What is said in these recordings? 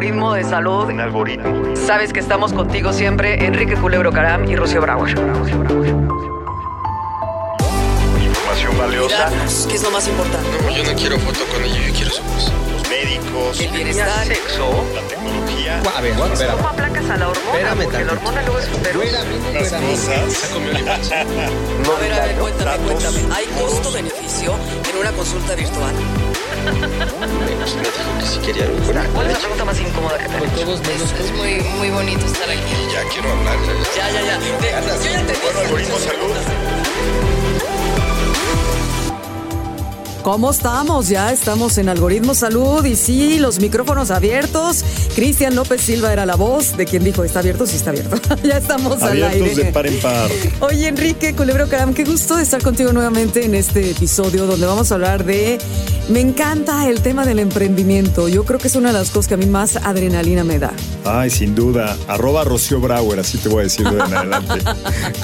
Algoritmo de salud. Un algoritmo. Sabes que estamos contigo siempre, Enrique Culebro Caram y Rocío. Información valiosa. ¿qué es lo más importante? No, yo no quiero foto con ella, yo quiero su voz. Los médicos. El bienestar. Sexo. La tecnología. A ver, espera. Toma placas a la hormona, Espérame porque la hormona luego es un. Las cosas. OnlyFans. A ver, a ver, cuéntame, datos, cuéntame. ¿Hay costo-beneficio en una consulta virtual? Me dijo que si quería algo con ¿Cuál es la pregunta más incómoda que te han Con hecho? todos menos Es muy, muy bonito estar aquí. Ya quiero hablar. Ya, ya, ya. Ve, yo ya te Bueno, algoritmo salud. ¿Cómo estamos? Ya estamos en Algoritmo Salud y sí, los micrófonos abiertos. Cristian López Silva era la voz de quien dijo, está abierto, sí está abierto. ya estamos al Abiertos aire. de par en par. Oye, Enrique Culebro Caram, qué gusto de estar contigo nuevamente en este episodio donde vamos a hablar de... Me encanta el tema del emprendimiento. Yo creo que es una de las cosas que a mí más adrenalina me da. Ay, sin duda. Arroba Rocío Brauer, así te voy a decir de en adelante.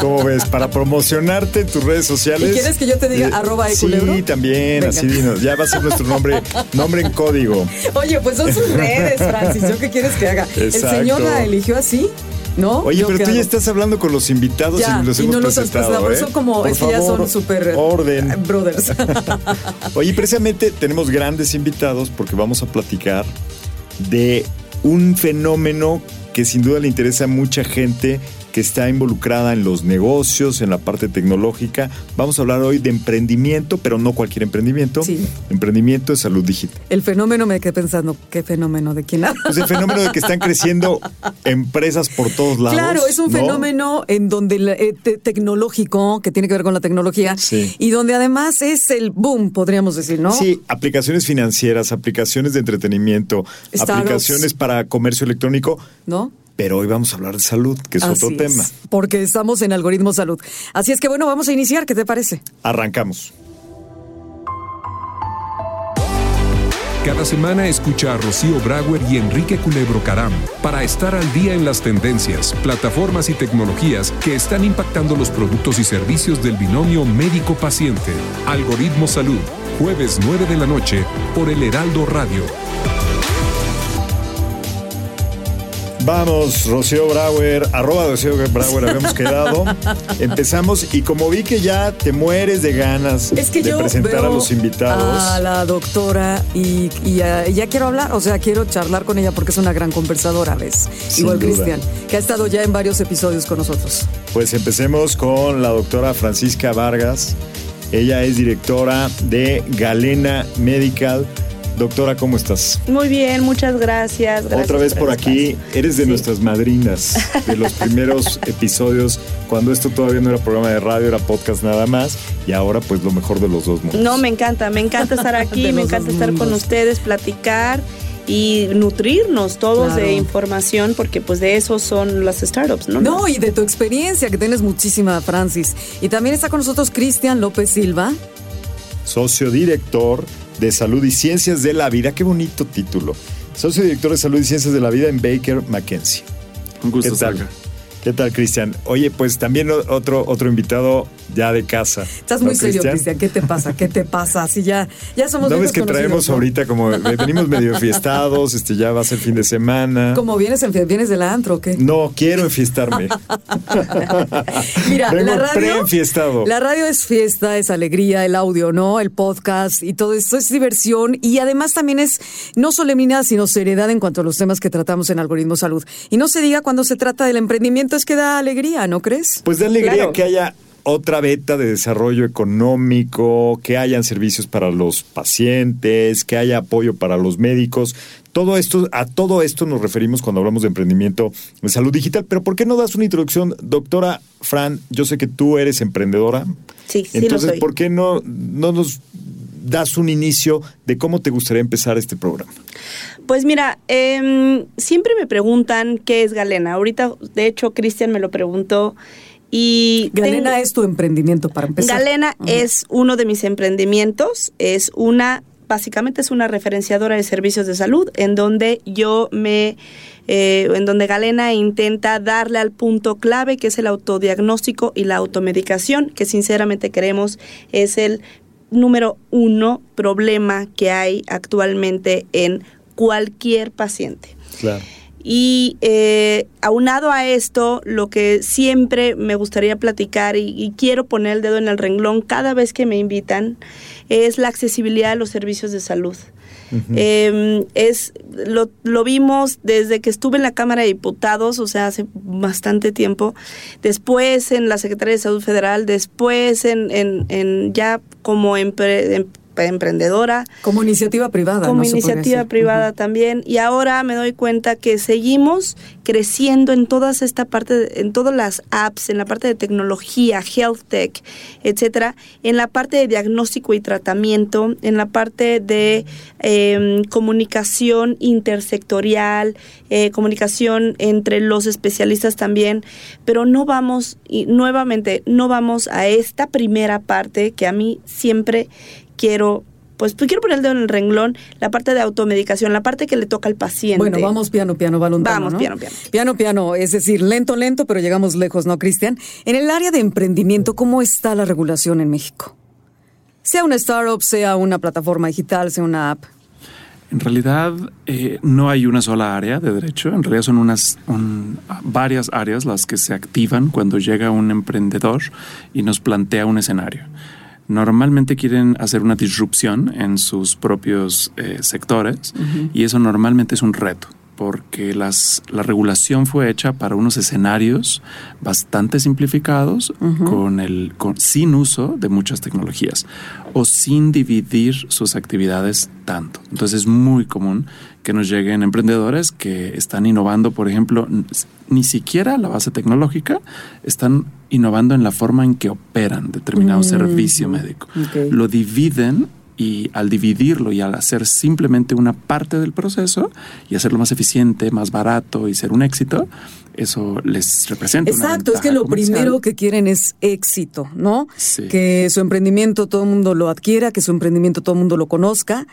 ¿Cómo ves? Para promocionarte en tus redes sociales. ¿Y quieres que yo te diga arroba eculebro? Sí, también, Venga. así dinos. Ya va a ser nuestro nombre, nombre en código. Oye, pues son sus redes, Francis. ¿Yo qué quieres que haga? El señor la eligió así, ¿no? Oye, ¿Yo pero tú ya estás hablando con los invitados Ya, y los y hemos no los presentado, ¿eh? son como- Por es que ya son favor, súper, eh, Orden. Brothers. Oye, precisamente tenemos grandes invitados porque vamos a platicar de un fenómeno que sin duda le interesa a mucha gente que está involucrada en los negocios, en la parte tecnológica. Vamos a hablar hoy de emprendimiento, pero no cualquier emprendimiento. Sí. Emprendimiento de salud digital. El fenómeno me quedé pensando, ¿qué fenómeno? ¿De quién hablas? Pues el fenómeno de que están creciendo empresas por todos lados. Claro, es un ¿no? fenómeno en donde eh, te- tecnológico, que tiene que ver con la tecnología, Sí. y donde además es el boom, podríamos decir, ¿no? Sí, aplicaciones financieras, aplicaciones de entretenimiento, aplicaciones para comercio electrónico. ¿No? Pero hoy vamos a hablar de salud, que es Así otro tema. porque estamos en Algoritmo Salud. Así es que bueno, vamos a iniciar, ¿qué te parece? Arrancamos. Cada semana escucha a Rocío Brauer y Enrique Culebro Caram para estar al día en las tendencias, plataformas y tecnologías que están impactando los productos y servicios del binomio médico-paciente. Algoritmo Salud, jueves 9 de la noche por el Heraldo Radio. Vamos, Rocío Brauer, arroba Rocío Brauer, habíamos quedado. Empezamos y como vi que ya te mueres de ganas Es que de yo presentar veo a los invitados. a la doctora y, y, ya quiero hablar, o sea, quiero charlar con ella porque es una gran conversadora, ¿ves? Sin Igual. Cristian, que ha estado ya en varios episodios con nosotros. Pues empecemos con la doctora Francisca Vargas. Ella es directora de Galena Medical. Doctora, ¿cómo estás? Muy bien, muchas gracias. gracias Otra vez por aquí, espacio. eres de Sí. nuestras madrinas, de los primeros episodios, cuando esto todavía no era programa de radio, era podcast nada más, y ahora pues lo mejor de los dos mundos. No, me encanta, me encanta estar aquí, me encanta estar con ustedes, platicar y nutrirnos todos Claro. de información, porque pues de eso son las startups, ¿no? No, y de tu experiencia, que tienes muchísima, Francis. Y también está con nosotros Cristian López Silva. Socio director de Salud y Ciencias de la Vida, qué bonito título. Socio director de Salud y Ciencias de la Vida en Baker McKenzie. Un gusto ¿Qué estar acá. ¿Qué tal, Cristian? Oye, pues también otro, otro invitado ya de casa. Estás ¿no, muy serio, Cristian. ¿Qué te pasa? ¿Qué te pasa? Así ya, ya somos ¿No ves que traemos ¿no? ahorita como venimos medio fiestados, este ya va a ser fin de semana? ¿Cómo vienes, en, vienes del antro o qué? No, quiero enfiestarme. Mira, Vengo la radio. La radio es fiesta, es alegría, el audio, ¿no? El podcast y todo esto es diversión y además también es no solemnidad, sino seriedad en cuanto a los temas que tratamos en Algoritmo Salud. Y no se diga cuando se trata del emprendimiento, es que da alegría, ¿no crees? Pues da alegría Claro. que haya otra beta de desarrollo económico, que hayan servicios para los pacientes, que haya apoyo para los médicos. Todo esto, a todo esto nos referimos cuando hablamos de emprendimiento en salud digital. Pero ¿por qué no das una introducción, doctora Fran? Yo sé que tú eres emprendedora Sí, sí lo Entonces, soy. ¿por qué no, no nos das un inicio de cómo te gustaría empezar este programa? Pues mira, em, siempre me preguntan qué es Galena. Ahorita, de hecho, Cristian me lo preguntó. Y Galena tengo- es tu emprendimiento para empezar. Galena es uno de mis emprendimientos, es una, básicamente es una referenciadora de servicios de salud, en donde yo me, eh, en donde Galena intenta darle al punto clave que es el autodiagnóstico y la automedicación, que sinceramente creemos es el número uno problema que hay actualmente en cualquier paciente. Claro. Y eh, aunado a esto, lo que siempre me gustaría platicar y, y quiero poner el dedo en el renglón cada vez que me invitan es la accesibilidad de los servicios de salud. Eh, es lo, lo vimos desde que estuve en la Cámara de Diputados, o sea, hace bastante tiempo, después en la Secretaría de Salud Federal, después en, en, en ya como empre- em- emprendedora, Como iniciativa privada. como iniciativa privada también. Y ahora me doy cuenta que seguimos creciendo en todas esta parte en todas las apps en la parte de tecnología health tech etcétera en la parte de diagnóstico y tratamiento en la parte de eh, comunicación intersectorial eh, comunicación entre los especialistas también. Pero no vamos y nuevamente no vamos a esta primera parte que a mí siempre quiero pues, pues quiero poner el dedo en el renglón, la parte de automedicación, la parte que le toca al paciente. Bueno, vamos piano, piano, voluntano. Vamos, ¿no? piano, piano. Piano, piano, es decir, lento, lento, pero llegamos lejos, ¿no, Cristian? En el área de emprendimiento, ¿cómo está la regulación en México? Sea una startup, sea una plataforma digital, sea una app. En realidad eh, no hay una sola área de derecho, en realidad son unas un- varias áreas las que se activan cuando llega un emprendedor y nos plantea un escenario. Normalmente quieren hacer una disrupción en sus propios eh, sectores y eso normalmente es un reto porque las, la regulación fue hecha para unos escenarios bastante simplificados con el, con- sin uso de muchas tecnologías o sin dividir sus actividades tanto. Entonces es muy común que nos lleguen emprendedores que están innovando, por ejemplo, ni siquiera la base tecnológica, están innovando en la forma en que operan determinado servicio médico. Lo dividen y al dividirlo y al hacer simplemente una parte del proceso y hacerlo más eficiente, más barato y ser un éxito, eso les representa. una Exacto, es que lo comercial. primero que quieren es éxito, ¿no? Sí. Que su emprendimiento todo el mundo lo adquiera, que su emprendimiento todo el mundo lo conozca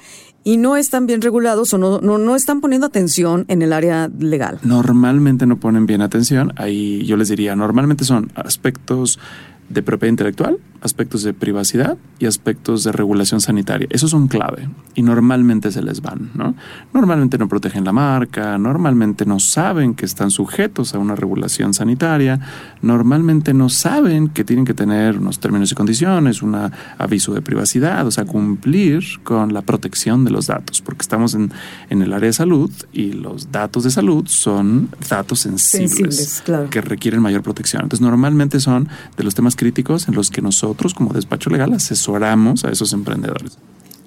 y no están bien regulados o no, no, no están poniendo atención en el área legal. Normalmente no ponen bien atención. Ahí yo les diría, normalmente son aspectos de propiedad intelectual, aspectos de privacidad y aspectos de regulación sanitaria. Esos son clave y normalmente se les van, ¿no? Normalmente no protegen la marca, normalmente no saben que están sujetos a una regulación sanitaria, normalmente no saben que tienen que tener unos términos y condiciones, un aviso de privacidad, o sea, cumplir con la protección de los datos, porque estamos en, en el área de salud y los datos de salud son datos sensibles, Sensibles, claro. que requieren mayor protección. Entonces, normalmente son de los temas críticos en los que nosotros, como despacho legal, asesoramos a esos emprendedores.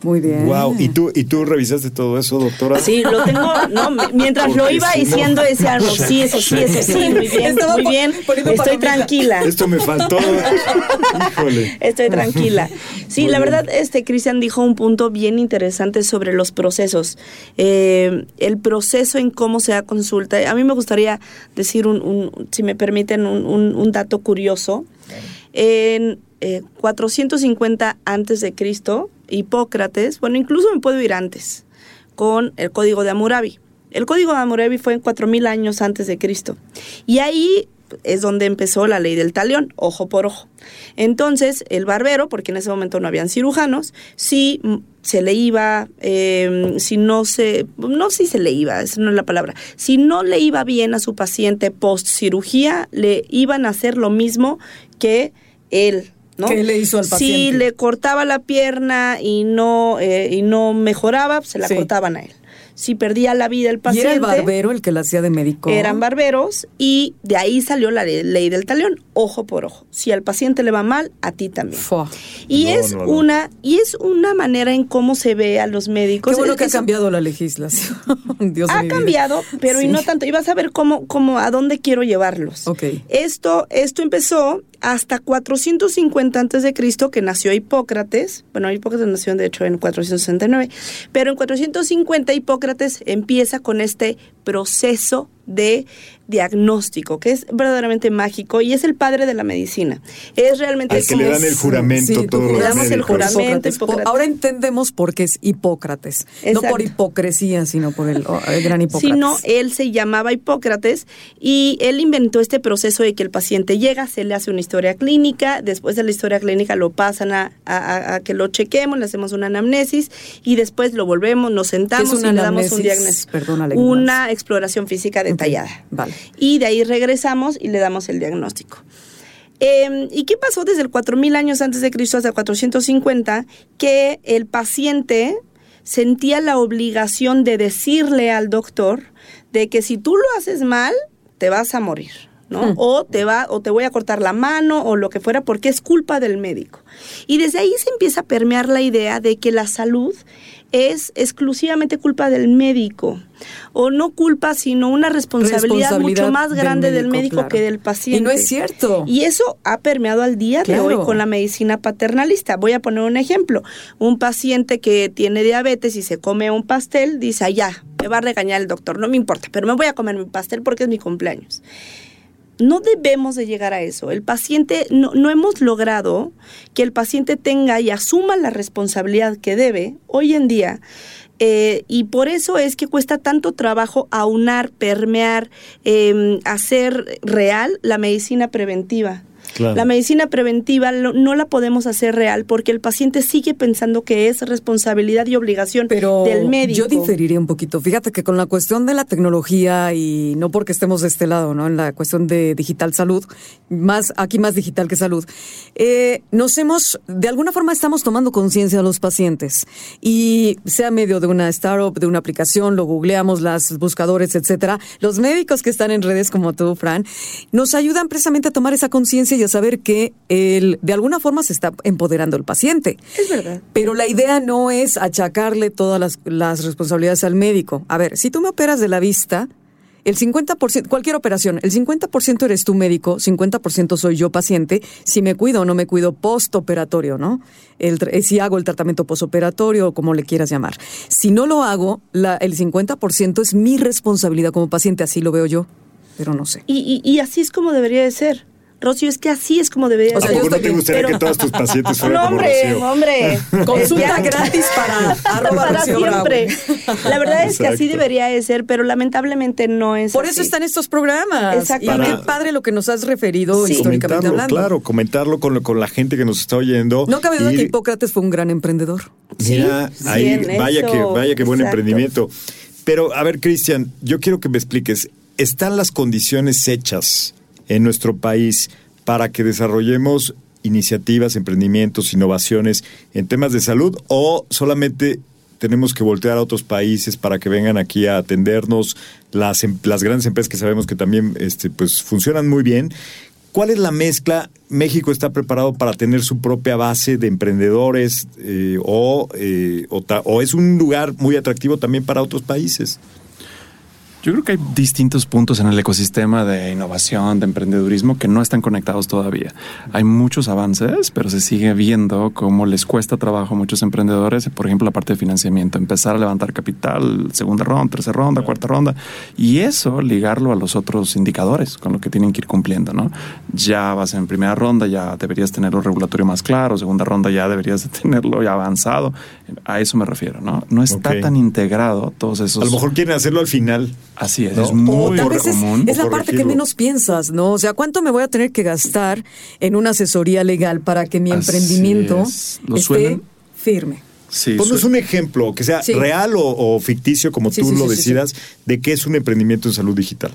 Muy bien. Wow, ¿y tú, ¿y tú revisaste todo eso, doctora? Sí, lo tengo, no, mientras lo Porque iba si no- diciendo decía, no, sí, eso sí, eso sí, muy bien, Estaba muy bien, estoy tranquila. Esto me faltó. Híjole. Estoy tranquila. Sí, Muy la bien. verdad, este Cristian dijo un punto bien interesante sobre los procesos. Eh, el proceso en cómo se da consulta. A mí me gustaría decir un, un- si me permiten, un, un- un dato curioso. En eh, 450 antes de Cristo, Hipócrates, bueno, incluso me puedo ir antes, con el Código de Hammurabi. El Código de Hammurabi fue en 4000 años antes de Cristo. Y ahí es donde empezó la ley del talión, ojo por ojo. Entonces, el barbero, porque en ese momento no habían cirujanos, si mm, se le iba, eh, si no se, no si se le iba, esa no es la palabra, si no le iba bien a su paciente post cirugía, le iban a hacer lo mismo que él. ¿No? ¿Qué le hizo al Si paciente? le cortaba la pierna y no, eh, y no mejoraba, se la Sí. cortaban a él. Si perdía la vida el Y paciente. era el barbero el que la hacía de médico. Eran barberos y de ahí salió la ley, ley del talión, ojo por ojo. Si al paciente le va mal, a ti también. Fua. Y No, es no, no. una y es una manera en cómo se ve a los médicos. Qué bueno Es- que ha cambiado la legislación. Dios ha cambiado, pero y no tanto. Y vas a ver cómo, cómo a dónde quiero llevarlos. Ok. Esto, esto empezó hasta 450 antes de Cristo que nació Hipócrates, bueno, Hipócrates nació de hecho en 469, pero en 450 Hipócrates empieza con este proceso de diagnóstico, que es verdaderamente mágico y es el padre de la medicina. Es realmente Al que le dan el juramento Sí, todos los le damos el médicos. juramento. Hipócrates. Hipócrates. Ahora entendemos por qué es Hipócrates. No por hipocresía, sino por el, oh, el gran Hipócrates. sino él se llamaba Hipócrates y él inventó este proceso de que el paciente llega, se le hace una historia clínica, después de la historia clínica lo pasan a, a- a que lo chequemos, le hacemos una anamnesis y después lo volvemos, nos sentamos y le damos un diagnóstico. Ignorancia. una exploración física detallada. vale. Y de ahí regresamos y le damos el diagnóstico. Eh, ¿Y qué pasó desde el 4000 años antes de Cristo hasta 450? Que el paciente sentía la obligación de decirle al doctor de que si tú lo haces mal, te vas a morir, ¿no? O te va o te voy a cortar la mano o lo que fuera porque es culpa del médico. Y desde ahí se empieza a permear la idea de que la salud es exclusivamente culpa del médico o no culpa sino una responsabilidad, Responsabilidad mucho más grande del médico, médico claro. que del paciente. Y no es cierto. Y eso ha permeado al día Claro. de hoy con la medicina paternalista. Voy a poner un ejemplo. Un paciente que tiene diabetes y se come un pastel dice, "Ah, ya, me va a regañar el doctor, no me importa, pero me voy a comer mi pastel porque es mi cumpleaños. No debemos de llegar a eso. El paciente, no, no hemos logrado que el paciente tenga y asuma la responsabilidad que debe hoy en día. eh, y por eso es que cuesta tanto trabajo aunar, permear, eh, hacer real la medicina preventiva. Claro. La medicina preventiva lo- no la podemos hacer real porque el paciente sigue pensando que es responsabilidad y obligación Pero del médico. yo diferiría un poquito. Fíjate que con la cuestión de la tecnología y no porque estemos de este lado, ¿no? En la cuestión de digital salud, más aquí más digital que salud, eh, nos hemos, de alguna forma estamos tomando conciencia de los pacientes y sea medio de una startup, de una aplicación, lo googleamos, las buscadores, etcétera. Los médicos que están en redes como tú, Fran, nos ayudan precisamente a tomar esa conciencia y a saber que el, de alguna forma se está empoderando el paciente. Es verdad. Pero la idea no es achacarle todas las, las responsabilidades al médico. A ver, si tú me operas de la vista, el 50%, cualquier operación, el 50% eres tú médico, 50% soy yo paciente, si me cuido o no me cuido postoperatorio, ¿no? El, eh, si hago el tratamiento postoperatorio o como le quieras llamar. Si no lo hago, la, el 50% es mi responsabilidad como paciente, así lo veo yo, pero no sé. Y, y- y así es como debería de ser. Rocío, es que así es como debería O de sea, ¿A ser. yo no estoy te gustaría pero- que todos tus pacientes fueran No, como hombre, Rocío? hombre. Consulta Ya. gratis para arroba Para Rocío siempre. Bravo. La verdad es que así debería de ser, pero lamentablemente no es Por así. eso están estos programas. Exacto. Y qué Para- padre lo que nos has referido Sí. históricamente Comentarlo, hablando. claro, comentarlo con, con la gente que nos está oyendo. No cabe duda Y- que Hipócrates fue un gran emprendedor. Mira, Sí, ahí, vaya eso, que, vaya que buen exacto. emprendimiento. Pero, a ver, Cristian, yo quiero que me expliques, ¿están las condiciones hechas en nuestro país para que desarrollemos iniciativas, emprendimientos, innovaciones en temas de salud o solamente tenemos que voltear a otros países para que vengan aquí a atendernos las, em- las grandes empresas que sabemos que también este, pues, funcionan muy bien? ¿Cuál es la mezcla? ¿México está preparado para tener su propia base de emprendedores eh, o, eh, o, es un lugar muy atractivo también para otros países? Yo creo que hay distintos puntos en el ecosistema de innovación, de emprendedurismo que no están conectados todavía. Hay muchos avances, pero se sigue viendo cómo les cuesta trabajo a muchos emprendedores, por ejemplo, la parte de financiamiento, empezar a levantar capital, segunda ronda, tercera ronda, cuarta ronda, y eso ligarlo a los otros indicadores con lo que tienen que ir cumpliendo, ¿no? Ya vas en primera ronda, ya deberías tenerlo regulatorio más claro, segunda ronda ya deberías de tenerlo ya avanzado. A eso me refiero, ¿no? No está tan integrado todos esos... A lo mejor quieren hacerlo al final. Así es, ¿no? es muy es, común. es la parte que menos piensas, ¿no? O sea, ¿cuánto me voy a tener que gastar en una asesoría legal para que mi Así emprendimiento es. ¿Lo esté suelen? firme? Sí, Ponnos un ejemplo, que sea Sí. real o, o ficticio, como Sí, tú sí, lo sí, sí, decidas, de qué es un emprendimiento en salud digital.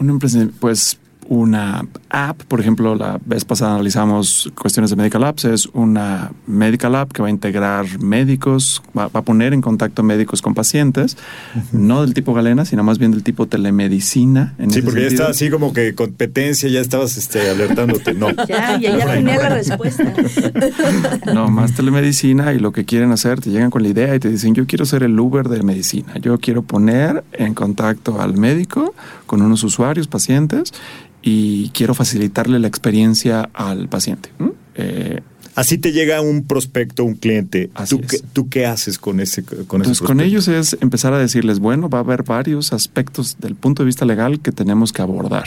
un emprendimiento, pues una app, por ejemplo, la vez pasada analizamos cuestiones de medical apps, es una medical app que va a integrar médicos, va, va a poner en contacto médicos con pacientes, no del tipo galena, sino más bien del tipo telemedicina. En Sí, ese porque ya estaba así como que competencia, ya estabas este, alertándote. No. Ya, ya, ya tenía la respuesta. No, más telemedicina y lo que quieren hacer, te llegan con la idea y te dicen, yo quiero ser el Uber de medicina, yo quiero poner en contacto al médico con unos usuarios, pacientes, y quiero facilitarle la experiencia al paciente. Eh, Así te llega un prospecto, un cliente. Así ¿Tú, qué, ¿Tú qué haces con ese con ese Entonces, con prospecto? ellos es empezar a decirles, bueno, va a haber varios aspectos del punto de vista legal que tenemos que abordar.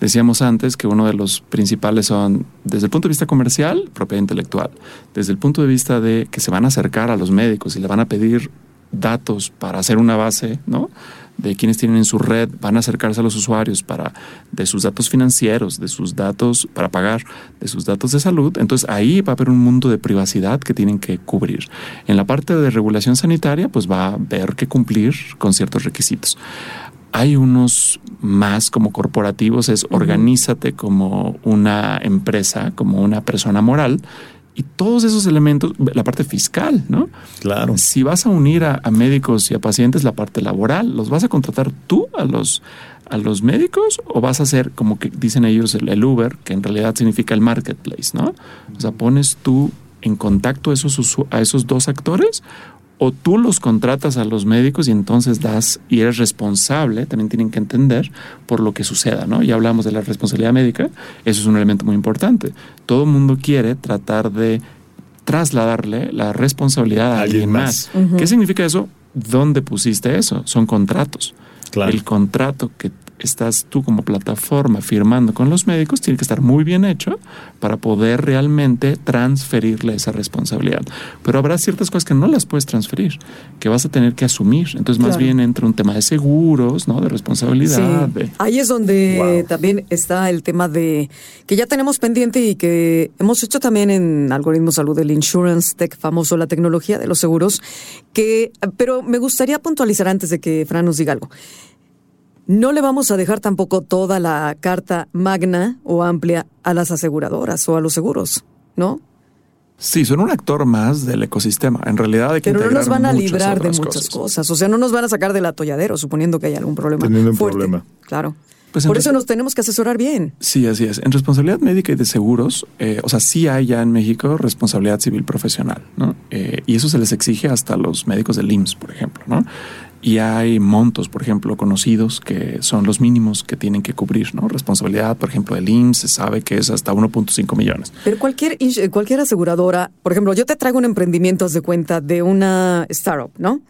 Decíamos antes que uno de los principales son, desde el punto de vista comercial, propiedad intelectual. Desde el punto de vista de que se van a acercar a los médicos y le van a pedir datos para hacer una base, ¿no? De quienes tienen en su red, van a acercarse a los usuarios para de sus datos financieros, de sus datos para pagar, de sus datos de salud. Entonces ahí va a haber un mundo de privacidad que tienen que cubrir. En la parte de regulación sanitaria, pues va a haber que cumplir con ciertos requisitos. Hay unos más como corporativos, es organízate como una empresa, como una persona moral. Y todos esos elementos, la parte fiscal, ¿no? Claro. Si vas a unir a, a médicos y a pacientes, la parte laboral, ¿los vas a contratar tú a los, a los médicos o vas a hacer como que dicen ellos el, el Uber, que en realidad significa el marketplace, ¿no? O sea, pones tú en contacto a esos, a esos dos actores o tú los contratas a los médicos y entonces das y eres responsable, también tienen que entender por lo que suceda, ¿no? Ya hablamos de la responsabilidad médica, eso es un elemento muy importante. Todo el mundo quiere tratar de trasladarle la responsabilidad a Alguien alguien más. más. ¿Qué significa eso? ¿Dónde pusiste eso? Son contratos. Claro. El contrato que estás tú como plataforma firmando con los médicos tiene que estar muy bien hecho para poder realmente transferirle esa responsabilidad. Pero habrá ciertas cosas que no las puedes transferir, que vas a tener que asumir. Entonces, más bien entra un tema de seguros, ¿no? De responsabilidad. Sí. de- Ahí es donde Wow. también está el tema de que ya tenemos pendiente y que hemos hecho también en Algoritmo Salud, el Insurance Tech famoso, la tecnología de los seguros, que, pero me gustaría puntualizar antes de que Fran nos diga algo. No le vamos a dejar tampoco toda la carta magna o amplia a las aseguradoras o a los seguros, ¿no? Sí, son un actor más del ecosistema. En realidad hay que Pero no nos van a librar de muchas cosas. cosas. O sea, no nos van a sacar del atolladero, suponiendo que hay algún problema. Teniendo un fuerte. problema. Claro. Pues Por eso nos tenemos que asesorar bien. Sí, así es. En responsabilidad médica y de seguros, eh, o sea, sí hay ya en México responsabilidad civil profesional, ¿no? Eh, y eso se les exige hasta a los médicos del IMSS, por ejemplo, ¿no? Y hay montos, por ejemplo, conocidos que son los mínimos que tienen que cubrir, ¿no? Responsabilidad, por ejemplo, del IMSS se sabe que es hasta 1.5 millones. Pero cualquier, cualquier aseguradora, por ejemplo, yo te traigo un emprendimiento, de cuenta, de una startup, ¿no?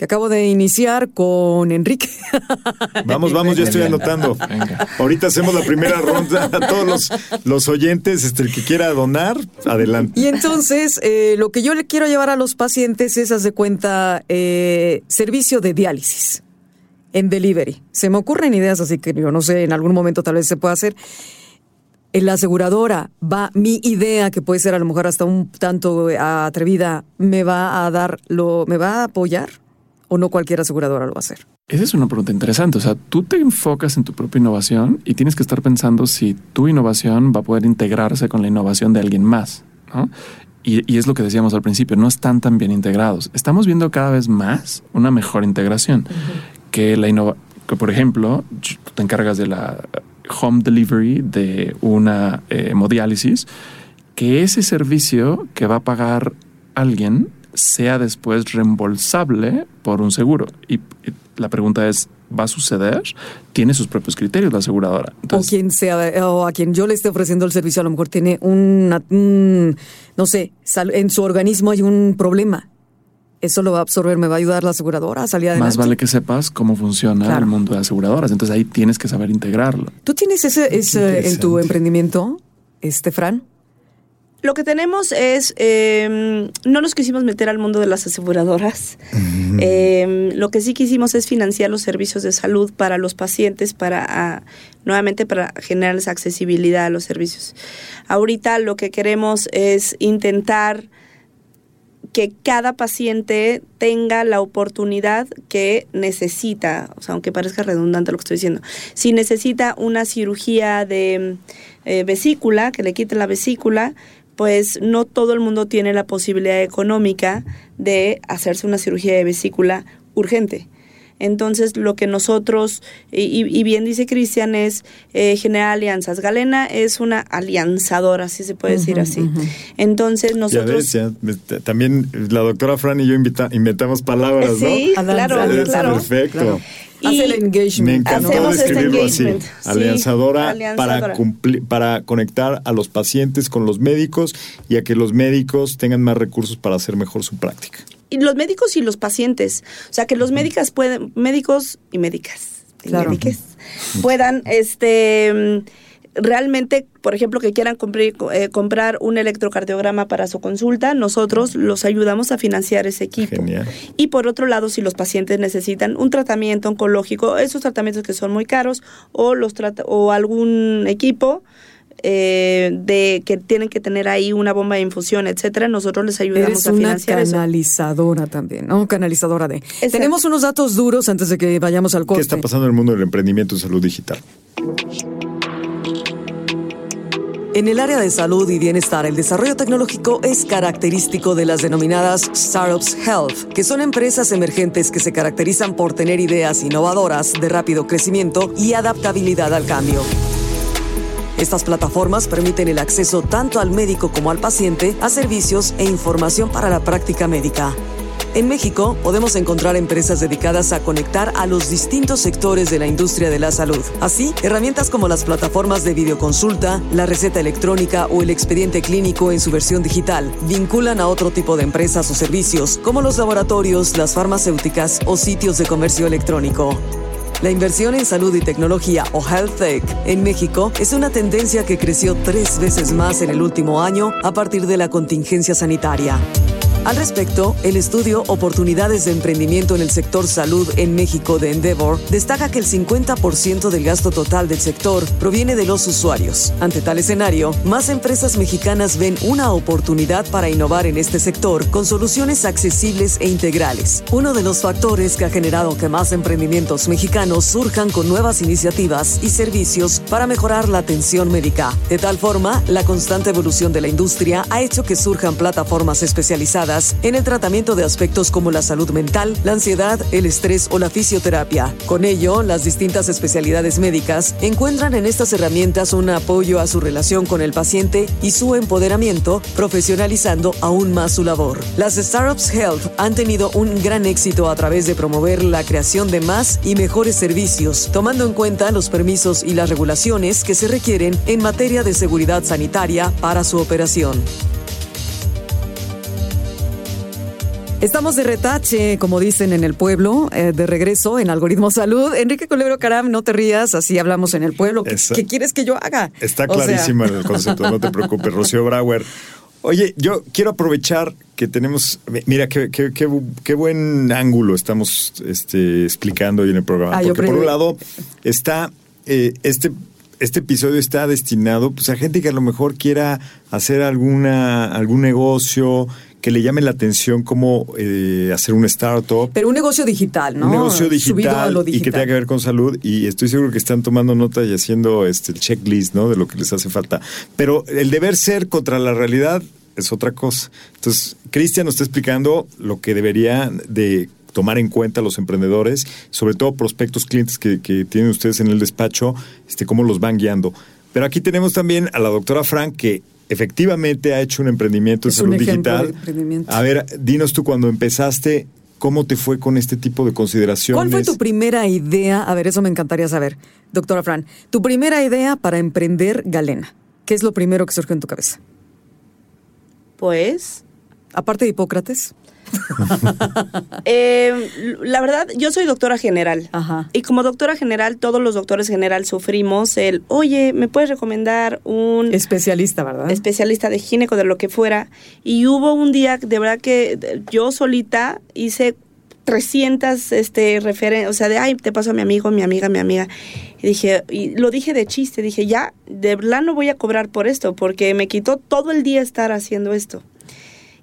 Que acabo de iniciar con Enrique. Vamos, vamos, ya estoy anotando. Venga. Ahorita hacemos la primera ronda a todos los, los oyentes. Este, el que quiera donar, adelante. Y entonces, eh, lo que yo le quiero llevar a los pacientes es, haz de cuenta, eh, servicio de diálisis en delivery. Se me ocurren ideas, así que yo no sé, en algún momento tal vez se pueda hacer. En la aseguradora va, mi idea, que puede ser a lo mejor hasta un tanto atrevida, me va a dar, lo, me va a apoyar o no cualquier aseguradora lo va a hacer. Esa es una pregunta interesante. O sea, tú te enfocas en tu propia innovación y tienes que estar pensando si tu innovación va a poder integrarse con la innovación de alguien más. ¿no? Y, y es lo que decíamos al principio, no están tan bien integrados. Estamos viendo cada vez más una mejor integración. Que la innova que por ejemplo, tú te encargas de la home delivery de una eh, hemodiálisis, que ese servicio que va a pagar alguien sea después reembolsable por un seguro. Y, y la pregunta es, ¿va a suceder? Tiene sus propios criterios la aseguradora. o quien sea, o a quien yo le esté ofreciendo el servicio, a lo mejor tiene una, un, no sé, en su organismo hay un problema. Eso lo va a absorber, me va a ayudar la aseguradora a salir adelante. Más vale que sepas cómo funciona Claro. el mundo de aseguradoras. Entonces ahí tienes que saber integrarlo. ¿Tú tienes ese, ese en tu emprendimiento, este Fran? Lo que tenemos es, eh, no nos quisimos meter al mundo de las aseguradoras. Eh, lo que sí quisimos es financiar los servicios de salud para los pacientes, para ah, nuevamente para generarles accesibilidad a los servicios. Ahorita lo que queremos es intentar que cada paciente tenga la oportunidad que necesita, o sea, aunque parezca redundante lo que estoy diciendo, si necesita una cirugía de eh, vesícula, que le quite la vesícula, pues no todo el mundo tiene la posibilidad económica de hacerse una cirugía de vesícula urgente. Entonces, lo que nosotros, y, y- bien dice Cristian, es eh, generar alianzas. Galena es una alianzadora, si se puede decir así. Entonces, Ya nosotros... ves, ya, también la doctora Fran y yo invita- inventamos palabras, ¿no? Sí, claro, claro. Hace el engagement. Me encantó Hacemos este describirlo así. sí, alianzadora, alianzadora. Para, cumplir, para conectar a los pacientes con los médicos y a que los médicos tengan más recursos para hacer mejor su práctica. y los médicos y los pacientes. O sea, que los médicas pueden, médicos y médicas, y Claro. médiques, puedan, este, realmente, por ejemplo, que quieran comprar, eh, comprar un electrocardiograma para su consulta, nosotros los ayudamos a financiar ese equipo. Genial. Y por otro lado, si los pacientes necesitan un tratamiento oncológico, esos tratamientos que son muy caros, o los trata- o algún equipo eh, de que tienen que tener ahí una bomba de infusión, etcétera, nosotros les ayudamos Eres a una financiar eso. canalizadora también, ¿no? Canalizadora de. Exacto. Tenemos unos datos duros antes de que vayamos al ¿Qué corte. está pasando en el mundo del emprendimiento en salud digital? En el área de salud y bienestar, el desarrollo tecnológico es característico de las denominadas Startups Health, que son empresas emergentes que se caracterizan por tener ideas innovadoras de rápido crecimiento y adaptabilidad al cambio. Estas plataformas permiten el acceso tanto al médico como al paciente a servicios e información para la práctica médica. En México podemos encontrar empresas dedicadas a conectar a los distintos sectores de la industria de la salud. Así, herramientas como las plataformas de videoconsulta, la receta electrónica o el expediente clínico en su versión digital vinculan a otro tipo de empresas o servicios como los laboratorios, las farmacéuticas o sitios de comercio electrónico. La inversión en salud y tecnología o health tech en México es una tendencia que creció tres veces más en el último año a partir de la contingencia sanitaria. Al respecto, el estudio Oportunidades de Emprendimiento en el Sector Salud en México de Endeavor destaca que el 50% del gasto total del sector proviene de los usuarios. Ante tal escenario, más empresas mexicanas ven una oportunidad para innovar en este sector con soluciones accesibles e integrales. Uno de los factores que ha generado que más emprendimientos mexicanos surjan con nuevas iniciativas y servicios para mejorar la atención médica. De tal forma, la constante evolución de la industria ha hecho que surjan plataformas especializadas en el tratamiento de aspectos como la salud mental, la ansiedad, el estrés o la fisioterapia. Con ello, las distintas especialidades médicas encuentran en estas herramientas un apoyo a su relación con el paciente y su empoderamiento, profesionalizando aún más su labor. Las Startups Health han tenido un gran éxito a través de promover la creación de más y mejores servicios, tomando en cuenta los permisos y las regulaciones que se requieren en materia de seguridad sanitaria para su operación. Estamos de retache, como dicen en el pueblo, eh, de regreso en Algoritmo Salud. Enrique Culebro Caram, no te rías, así hablamos en el pueblo. ¿Qué, quieres que yo haga? Está sea, clarísimo el concepto, no te preocupes, Rocío Brauer. Oye, yo quiero aprovechar que tenemos, mira, qué, qué, qué, qué buen ángulo estamos este, explicando hoy en el programa. Ah, porque por un lado está eh, este este episodio está destinado pues a gente que a lo mejor quiera hacer alguna algún negocio que le llame la atención como eh, hacer un startup Pero un negocio digital, ¿no? un negocio digital, lo y que digital. tenga que ver con salud y estoy seguro que están tomando nota y haciendo este el checklist, ¿no? De lo que les hace falta. Pero el deber ser contra la realidad es otra cosa. Entonces, Cristian nos está explicando lo que debería de tomar en cuenta los emprendedores, sobre todo prospectos clientes que, que tienen ustedes en el despacho, este, cómo los van guiando. Pero aquí tenemos también a la doctora Frank que efectivamente ha hecho un emprendimiento en salud digital. de emprendimiento. A ver, dinos tú cuando empezaste, ¿cómo te fue con este tipo de consideraciones? ¿Cuál fue tu primera idea? A ver, eso me encantaría saber. Doctora Fran, tu primera idea para emprender Galena. ¿Qué es lo primero que surgió en tu cabeza? Pues, Aparte de Hipócrates. eh, la verdad, yo soy doctora general. Ajá. Y como doctora general, todos los doctores general sufrimos el, oye, ¿me puedes recomendar un Especialista, ¿verdad? especialista de gineco, de lo que fuera? Y hubo un día, de verdad que eh, yo solita hice 300 este, referencias, o sea, de, ay, te paso a mi amigo, mi amiga, mi amiga. Y dije, y lo dije de chiste, dije, ya, de verdad no voy a cobrar por esto, porque me quitó todo el día estar haciendo esto.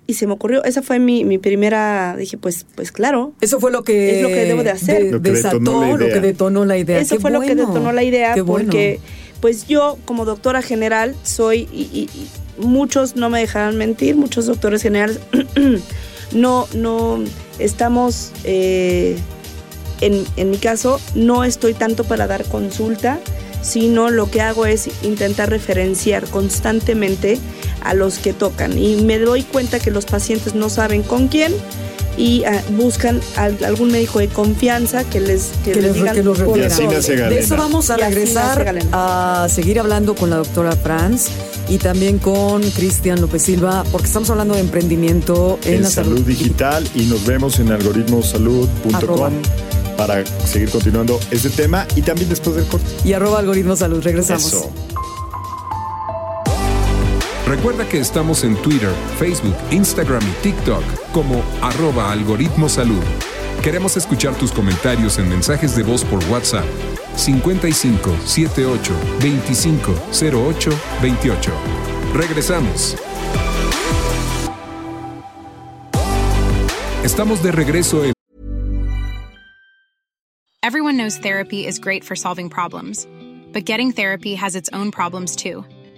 Y se me ocurrió, esa fue mi, mi primera, dije, pues, pues claro, Eso fue lo que, Es lo que debo de hacer. de- Lo que desató, detonó lo que detonó la idea. Eso Qué fue lo que detonó la idea Qué bueno. porque pues yo como doctora general soy y, y- y muchos no me dejarán mentir, muchos doctores generales no no estamos eh, en, en mi caso no estoy tanto para dar consulta sino lo que hago es intentar referenciar constantemente a los que tocan y me doy cuenta que los pacientes no saben con quién y ah, buscan al- algún médico de confianza que les, que que, les les- digan que los por. De eso vamos a regresar a seguir hablando con la doctora Franz y también con Cristian López Silva, porque estamos hablando de emprendimiento en, en la salud digital y nos vemos en algoritmosalud.com para seguir continuando este tema y también después del corte. Y arroba algoritmo salud. Regresamos. Eso. Recuerda que estamos en Twitter, Facebook, Instagram y TikTok como arroba algoritmo salud. Queremos escuchar tus comentarios en mensajes de voz por WhatsApp 55 78 25 08 28. Regresamos. Estamos de regreso en Everyone knows therapy is great for solving problems, but getting therapy has its own problems too,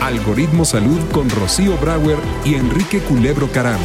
Algoritmo Salud con Rocío Brauer y Enrique Culebro Caram.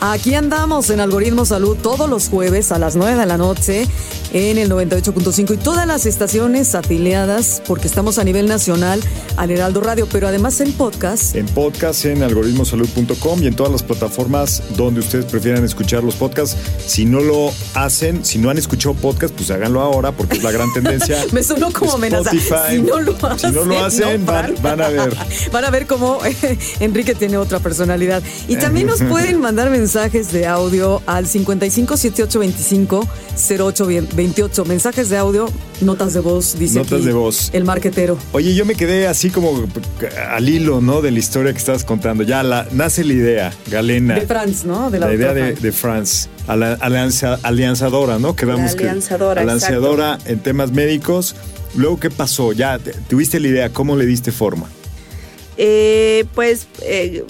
Aquí andamos en Algoritmo Salud todos los jueves a las 9 de la noche en el 98.5 y todas las estaciones afiliadas porque estamos a nivel nacional al Heraldo Radio, pero además en podcast. En podcast en algoritmosalud.com y en todas las plataformas donde ustedes prefieran escuchar los podcasts. Si no lo hacen, si no han escuchado podcast, pues háganlo ahora porque es la gran tendencia. Me sonó como amenaza. Si no lo Si no lo hacen, no van, van a ver. Van a ver cómo eh, Enrique tiene otra personalidad. Y también nos pueden mandar mensajes de audio al 55 78 25 08 28. Mensajes de audio, notas de voz, dice Notas aquí de voz. el marquetero. Oye, yo me quedé así como al hilo, ¿no? De la historia que estabas contando. Ya la, nace la idea, Galena. De Franz, ¿no? De la, la idea de, Franz. de France, a la alianza- alianzadora, ¿no? Quedamos La que- alianzadora, alianzadora en temas médicos. Luego, ¿qué pasó? Ya te- tuviste la idea, ¿cómo le diste forma? Eh, pues eh,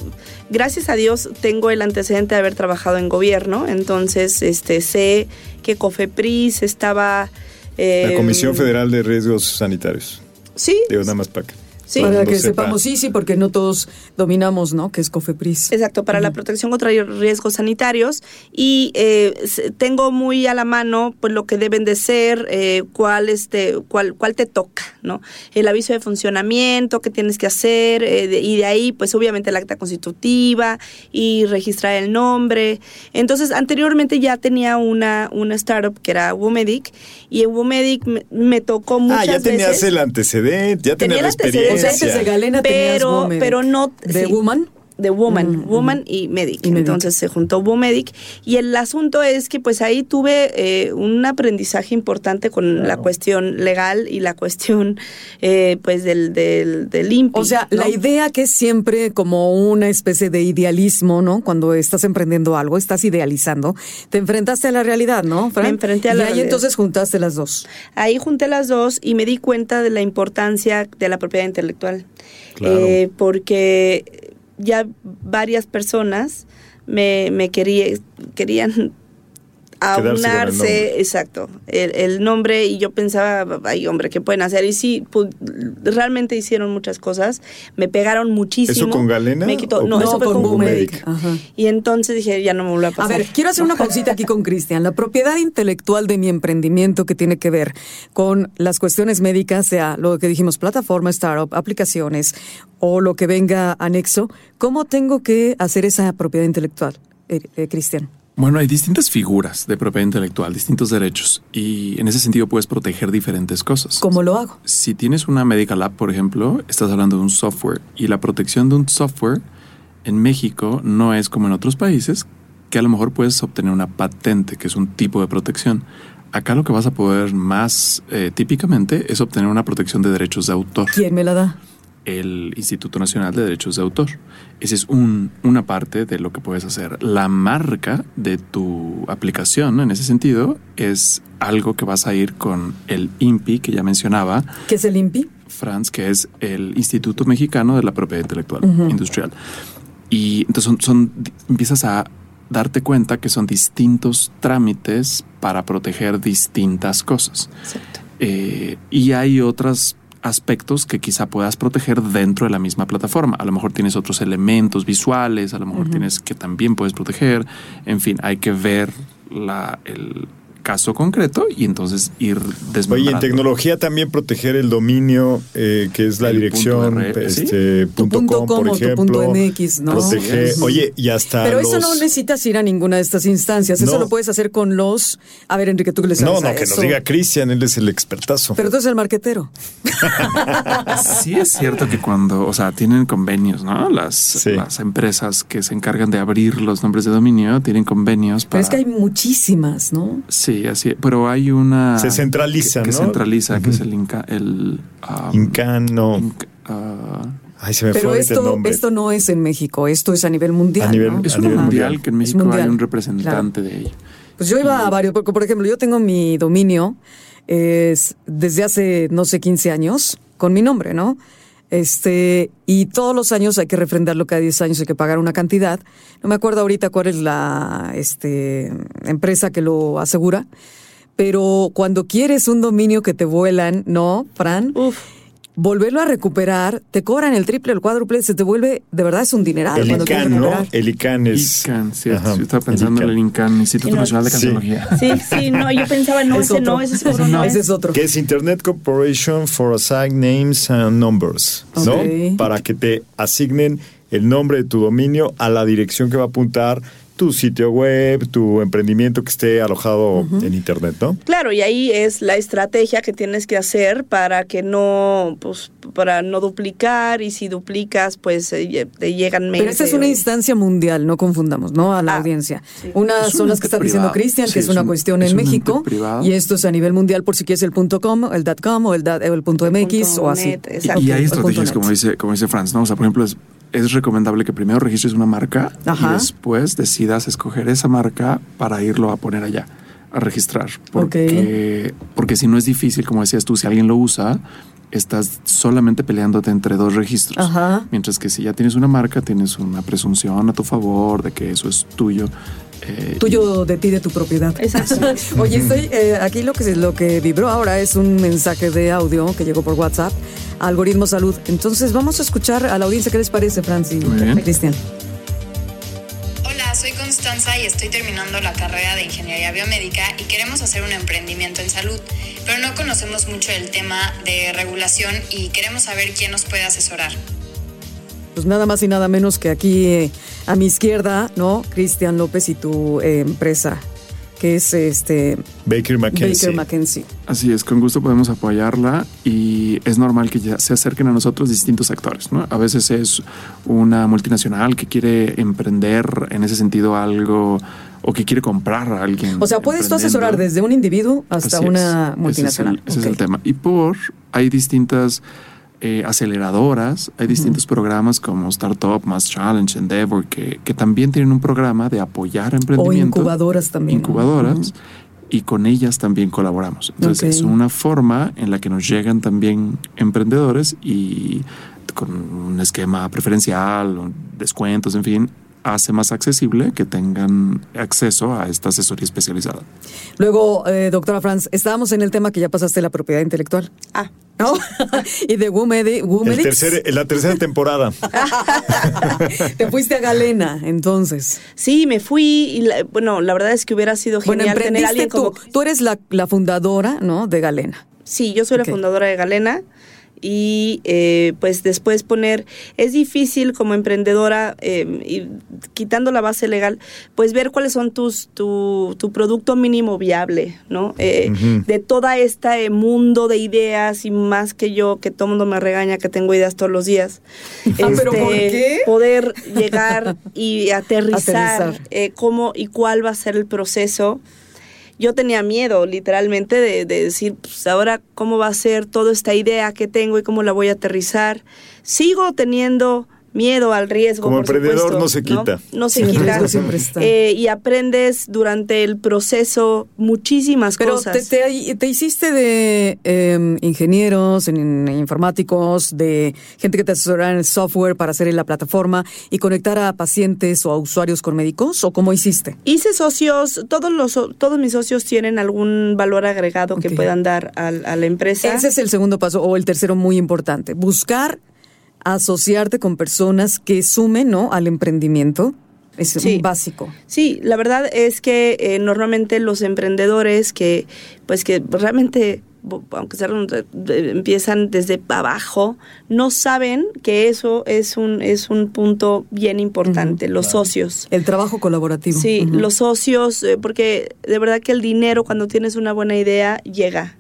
gracias a Dios tengo el antecedente de haber trabajado en gobierno, entonces este sé que Cofepris estaba... eh, La Comisión Federal de Riesgos Sanitarios. Sí, Digo, nada más para. Sí. Para que sepa. sepamos, sí, sí, porque no todos dominamos, ¿no? Que es Cofepris. Exacto, para la protección contra riesgos sanitarios y eh, tengo muy a la mano pues lo que deben de ser, eh, cuál, este, cuál, cuál te toca, ¿no? El aviso de funcionamiento, qué tienes que hacer eh, de- y de ahí pues obviamente el acta constitutiva y registrar el nombre. Entonces anteriormente ya tenía una, una startup que era Womedic y en Womedic me, me tocó muchas Ah, ya tenías veces- el antecedente, ya Tenía tenías la experiencia. Antes de Galena tenías pero, pero no ¿De sí, Woman? De Woman, Mm, Woman y Medic. Y Medic. Entonces se juntó Womedic y el asunto es que pues ahí tuve eh, un aprendizaje importante con la cuestión legal y la cuestión eh, pues del, del, del INPI, O sea, ¿no? la idea que es siempre como una especie de idealismo, ¿no? Cuando estás emprendiendo algo, estás idealizando, te enfrentaste a la realidad, ¿no, Fran? Me enfrenté a y la ahí realidad. entonces juntaste las dos. Ahí junté las dos y me di cuenta de la importancia de la propiedad intelectual. Claro. Eh, porque ya varias personas me, me quería- querían Quedarse con el nombre. Aunarse, exacto, el, el nombre y yo pensaba, ay hombre, ¿qué pueden hacer? Y sí, pu- realmente hicieron muchas cosas, me pegaron muchísimo. ¿Eso con Galena Me quitó, no, eso fue con con Boomedic. Y entonces dije, ya no me vuelve a A pasar. ver, quiero hacer una pausita aquí con Cristian. La propiedad intelectual de mi emprendimiento que tiene que ver con las cuestiones médicas, sea lo que dijimos, plataforma, startup, aplicaciones o lo que venga anexo, ¿cómo tengo que hacer esa propiedad intelectual, eh, eh, Cristian? Bueno, hay distintas figuras de propiedad intelectual, distintos derechos, y en ese sentido puedes proteger diferentes cosas. ¿Cómo lo hago? Si tienes una Medical App, por ejemplo, estás hablando de un software, y la protección de un software en México no es como en otros países, que a lo mejor puedes obtener una patente, que es un tipo de protección. Acá lo que vas a poder más eh, típicamente es obtener una protección de derechos de autor ¿Quién me la da? El Instituto Nacional de Derechos de Autor. Esa es un- una parte de lo que puedes hacer. La marca de tu aplicación, en ese sentido, es algo que vas a ir con el INPI, que ya mencionaba, ¿Qué es el INPI? Franz, que es el Instituto Mexicano de la Propiedad Intelectual. Industrial. Y entonces son, son- empiezas a darte cuenta que son distintos trámites para proteger distintas cosas. Eh, y hay otros aspectos que quizá puedas proteger dentro de la misma plataforma. A lo mejor tienes otros elementos visuales, a lo mejor tienes que también puedes proteger. En fin, hay que ver la, el caso concreto y entonces ir Oye, desmembrando. en tecnología también proteger el dominio, eh, que es la El dirección, punto este, punto punto com, com por o tu ejemplo. punto MX, ¿no? Protege, oye, y hasta Pero eso no necesitas ir a ninguna de estas instancias. Eso No. lo puedes hacer con los. A ver, Enrique, tú que le sabes No, no, a que eso. nos diga Cristian, él es el expertazo. Pero tú eres el marquetero. Sí es cierto que cuando, o sea, tienen convenios, ¿no? Las, las empresas que se encargan de abrir los nombres de dominio tienen convenios Pero para... es que hay muchísimas, ¿no? Sí, así, pero hay una... Se centraliza, que, que ¿no? centraliza, que es el Inca, el... um, Incano. ah, Ay, se me Pero fue esto, esto no es en México, esto es a nivel mundial. A nivel- ¿no? es a nivel mundial, mundial. que en Es México hay mundial, un representante de ello. Pues yo iba a varios, porque por ejemplo, yo tengo mi dominio es desde hace, no sé, 15 años, con mi nombre, ¿no? Este, y todos los años hay que refrendarlo, cada 10 años hay que pagar una cantidad. No me acuerdo ahorita cuál es la este, empresa que lo asegura, pero cuando quieres un dominio que te vuelan, ¿no, Fran? Volverlo a recuperar, te cobran el triple, el cuádruple, se te vuelve, de verdad es un dineral. El ICANN, ¿no? El ICANN es... ICANN, cierto. Yo estaba pensando en el INCAN, Instituto no, Nacional de sí. Cancerología. Sí, sí, no, yo pensaba, no, Es ese otro. no, ese seguro no, ese es. otro. Que es Internet Corporation for Assign Names and Numbers, ¿no? Para que te asignen el nombre de tu dominio a la dirección que va a apuntar tu sitio web, tu emprendimiento que esté alojado en Internet, ¿no? Claro, y ahí es la estrategia que tienes que hacer para que no, pues, para no duplicar y si duplicas, pues eh, te llegan mails. Pero esta es una instancia mundial, no confundamos, ¿no? A la audiencia. Una Es son las que está diciendo. Cristian, Sí, que es es una un- cuestión es en México, privado. y esto es a nivel mundial por si quieres el punto .com, el .com o el, dot- el punto .mx o así. net, Y- exacto. Y hay estrategias, como dice, como dice Franz, ¿no? O sea, por ejemplo, es, es recomendable que primero registres una marca Ajá. y después decidas escoger esa marca para irlo a poner allá, a registrar. Porque, porque si no es difícil, como decías tú, si alguien lo usa, estás solamente peleándote entre dos registros. Ajá. Mientras que si ya tienes una marca, tienes una presunción a tu favor de que eso es tuyo. Eh, Tuyo de ti, de tu propiedad. Exacto. Oye, estoy eh, aquí lo que lo que vibró ahora es un mensaje de audio que llegó por WhatsApp, Algoritmo Salud. Entonces vamos a escuchar a la audiencia qué les parece, Francis, bien. Cristian. Hola, soy Constanza y estoy terminando la carrera de Ingeniería Biomédica y queremos hacer un emprendimiento en salud, pero no conocemos mucho del tema de regulación y queremos saber quién nos puede asesorar. Pues nada más y nada menos que aquí eh, a mi izquierda, ¿no? Cristian López y tu eh, empresa, que es este Baker McKenzie. Baker McKenzie. Así es, con gusto podemos apoyarla y es normal que ya se acerquen a nosotros distintos actores. ¿no? A veces es una multinacional que quiere emprender en ese sentido algo o que quiere comprar a alguien. O sea, puedes tú asesorar desde un individuo hasta Así es. una Ese multinacional. es el- Ese es el, tema. Y por, hay distintas eh, aceleradoras, hay distintos programas como Startup, Mass Challenge, Endeavor, que, que también tienen un programa de apoyar O emprendimiento. incubadoras también. ¿no? Incubadoras. Y con ellas también colaboramos. Entonces es una forma en la que nos llegan también emprendedores y con un esquema preferencial, descuentos, en fin, hace más accesible que tengan acceso a esta asesoría especializada. Luego, eh, doctora Franz, estábamos en el tema que ya pasaste la propiedad intelectual. Ah. ¿No? y de Wumedi, El tercer, la tercera temporada. Te fuiste a Galena, entonces. Sí, me fui y la- bueno, la verdad es que hubiera sido Bueno, genial tener a emprendiste alguien tú. como Tú eres la, la fundadora, ¿no? De Galena. Sí, yo soy la fundadora de Galena y eh, pues después poner, es difícil como emprendedora, eh, y quitando la base legal, pues ver cuáles son tus, tu, tu producto mínimo viable, ¿no? Eh, Ujú. De todo este mundo de ideas y más que yo, que todo mundo me regaña que tengo ideas todos los días. Ah, ¿pero por qué? Poder llegar y aterrizar, Aterrizar. eh, cómo y cuál va a ser el proceso yo tenía miedo literalmente de, de decir, pues ahora cómo va a ser toda esta idea que tengo y cómo la voy a aterrizar. Sigo teniendo miedo al riesgo. Como por emprendedor supuesto, no se quita. No, se Sí, quita. riesgo siempre está. Eh, y aprendes durante el proceso muchísimas Pero cosas. te, te- te hiciste de eh, ingenieros, en, informáticos, de gente que te asesora en el software para hacer la plataforma y conectar a pacientes o a usuarios con médicos, ¿o cómo hiciste? Hice socios, todos los todos mis socios tienen algún valor agregado que puedan dar al- a, la empresa. Ese es el segundo paso, o el tercero muy importante. Buscar asociarte con personas que sumen ¿no? al emprendimiento. Es Sí. un básico. Sí, la verdad es que eh, normalmente los emprendedores que, pues que realmente, aunque sean, de- empiezan desde abajo, no saben que eso es un, es un punto bien importante, los socios. El trabajo colaborativo. Sí, los socios, eh, porque de verdad que el dinero cuando tienes una buena idea llega.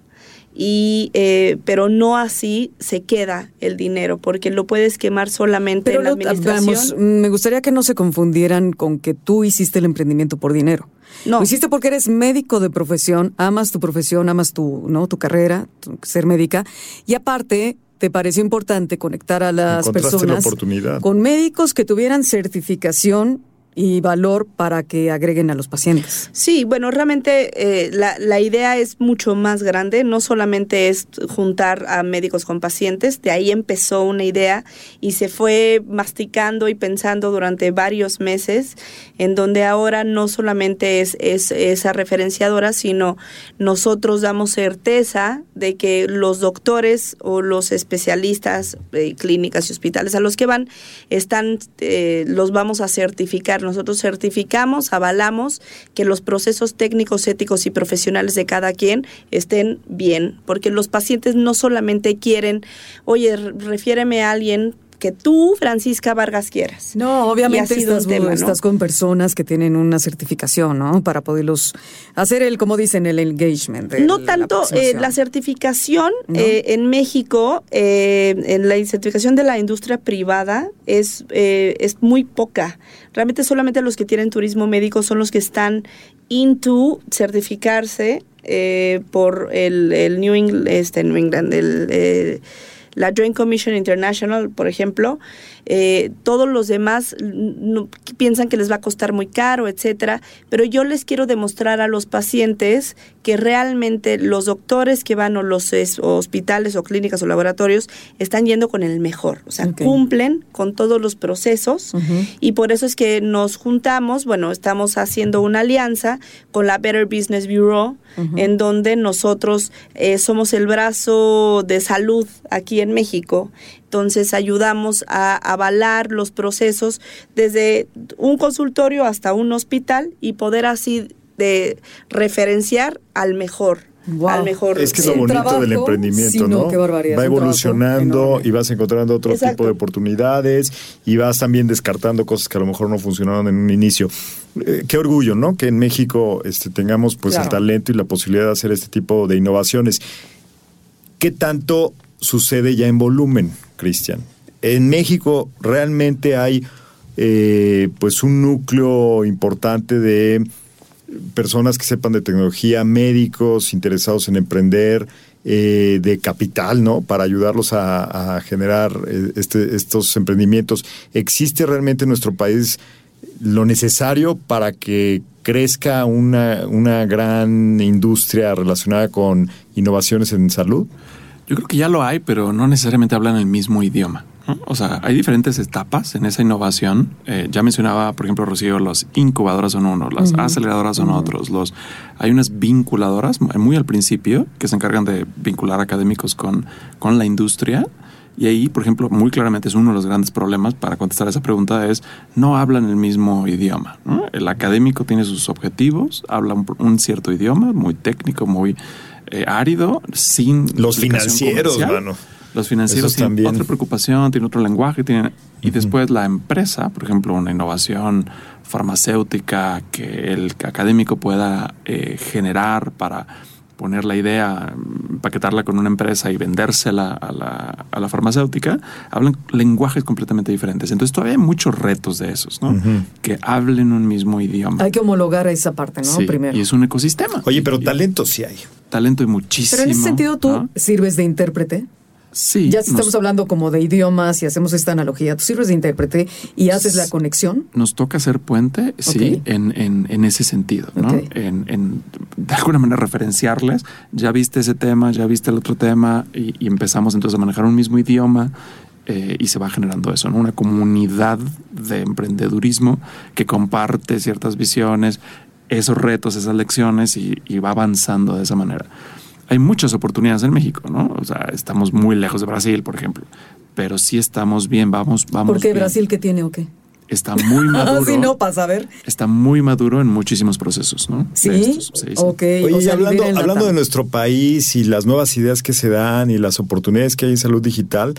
Y, eh, pero no así se queda el dinero, porque lo puedes quemar solamente Pero en la lo- administración. vamos, me gustaría que no se confundieran con que tú hiciste el emprendimiento por dinero. No. Lo hiciste porque eres médico de profesión, amas tu profesión, amas tu, ¿no? tu carrera, tu- ser médica, y aparte te pareció importante conectar a las la personas oportunidad. con médicos que tuvieran certificación y valor para que agreguen a los pacientes. Sí, bueno, realmente eh, la, la idea es mucho más grande, no solamente es juntar a médicos con pacientes, de ahí empezó una idea y se fue masticando y pensando durante varios meses, en donde ahora no solamente es, es esa referenciadora, sino nosotros damos certeza de que los doctores o los especialistas, eh, clínicas y hospitales a los que van, están, eh, los vamos a certificar. Nosotros certificamos, avalamos que los procesos técnicos, éticos y profesionales de cada quien estén bien, porque los pacientes no solamente quieren, oye, refiéreme a alguien que tú, Francisca Vargas, quieras. No, obviamente estás, un tema, ¿no? estás con personas que tienen una certificación, ¿no? Para poderlos hacer el, como dicen, el engagement. el- No la tanto eh, la certificación ¿No? eh, en México, eh, en la certificación de la industria privada es, eh, es muy poca. Realmente solamente los que tienen turismo médico son los que están into certificarse eh, por el, el New England, este, New England, el, eh, la Joint Commission International, por ejemplo, eh, todos los demás no- piensan que les va a costar muy caro, etcétera, pero yo les quiero demostrar a los pacientes que realmente los doctores que van o los es- o hospitales o clínicas o laboratorios están yendo con el mejor, o sea, cumplen con todos los procesos y por eso es que nos juntamos, bueno, estamos haciendo una alianza con la Better Business Bureau, en donde nosotros eh, somos el brazo de salud aquí en México. Entonces ayudamos a avalar los procesos desde un consultorio hasta un hospital y poder así de referenciar al mejor. Al mejor. Es que es lo eh, bonito del emprendimiento, sí, no, qué barbaridad, Va evolucionando y vas encontrando otro Exacto. tipo de oportunidades y vas también descartando cosas que a lo mejor no funcionaron en un inicio. Eh, qué orgullo, ¿no? Que en México este, tengamos pues el talento y la posibilidad de hacer este tipo de innovaciones. ¿Qué tanto sucede ya en volumen, Cristian? En México realmente hay eh, pues un núcleo importante de personas que sepan de tecnología, médicos interesados en emprender, eh, de capital, ¿no? Para ayudarlos a, generar eh, este- estos emprendimientos. ¿Existe realmente en nuestro país lo necesario para que crezca una, una gran industria relacionada con innovaciones en salud? Yo creo que ya lo hay, pero no necesariamente hablan el mismo idioma. ¿no? O sea, hay diferentes etapas en esa innovación. Eh, ya mencionaba, por ejemplo, Rocío, las incubadoras son uno, las aceleradoras son otros. Los, hay unas vinculadoras muy al principio que se encargan de vincular académicos con, con la industria. Y ahí, por ejemplo, muy claramente es uno de los grandes problemas para contestar esa pregunta es no hablan el mismo idioma. ¿no? El académico tiene sus objetivos, habla un, un cierto idioma muy técnico, muy eh, árido, sin Los financieros, comercial. mano. Los financieros Esos tienen también. otra preocupación, tienen otro lenguaje, tienen, y después la empresa, por ejemplo, una innovación farmacéutica que el académico pueda eh, generar para poner la idea, paquetarla con una empresa y vendérsela a la, a la farmacéutica, hablan lenguajes completamente diferentes. Entonces todavía hay muchos retos de esos, ¿no? Que hablen un mismo idioma. Hay que homologar a esa parte, ¿no? Sí, Primero. Y es un ecosistema. Oye, pero talento sí hay. Talento y muchísimo. Pero en ese sentido, ¿tú ¿no? sirves de intérprete? Sí. Ya si nos- estamos hablando como de idiomas y hacemos esta analogía, tú sirves de intérprete y haces la conexión. Nos toca hacer puente, sí, en, en, en ese sentido, ¿no? Ok. En, en, de alguna manera referenciarles, ya viste ese tema, ya viste el otro tema, y, y empezamos entonces a manejar un mismo idioma eh, y se va generando eso, ¿no? Una comunidad de emprendedurismo que comparte ciertas visiones, esos retos, esas lecciones y, y va avanzando de esa manera. Hay muchas oportunidades en México, ¿no? O sea, estamos muy lejos de Brasil, por ejemplo, pero sí estamos bien, vamos, vamos. ¿Por qué bien. Brasil qué tiene o qué? Está muy maduro. si no, para saber. Está muy maduro en muchísimos procesos, ¿no? Sí, estos, sí, sí. ok. Oye, o y hablando, hablando de nuestro país y las nuevas ideas que se dan y las oportunidades que hay en salud digital,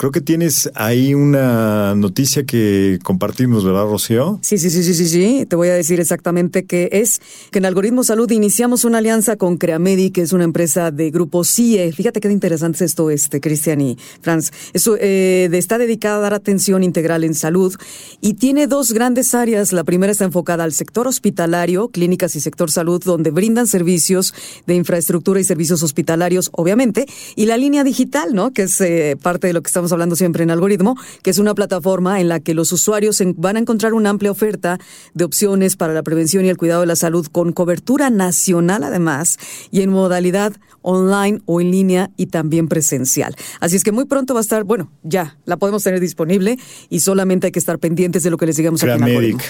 creo que tienes ahí una noticia que compartimos, ¿verdad, Rocío? Sí, sí, sí, sí, sí, sí. Te voy a decir exactamente qué es que en Algoritmo Salud iniciamos una alianza con Creamedi, que es una empresa de grupo CIE. Fíjate qué interesante es esto, este, Cristian y Franz. Eso eh, está dedicada a dar atención integral en salud y tiene dos grandes áreas. La primera está enfocada al sector hospitalario, clínicas y sector salud, donde brindan servicios de infraestructura y servicios hospitalarios, obviamente, y la línea digital, ¿no? Que es eh, parte de lo que estamos hablando siempre en Algoritmo, que es una plataforma en la que los usuarios van a encontrar una amplia oferta de opciones para la prevención y el cuidado de la salud con cobertura nacional además y en modalidad online o en línea y también presencial. Así es que muy pronto va a estar, bueno, ya la podemos tener disponible y solamente hay que estar pendientes de lo que les digamos aquí en Algoritmo.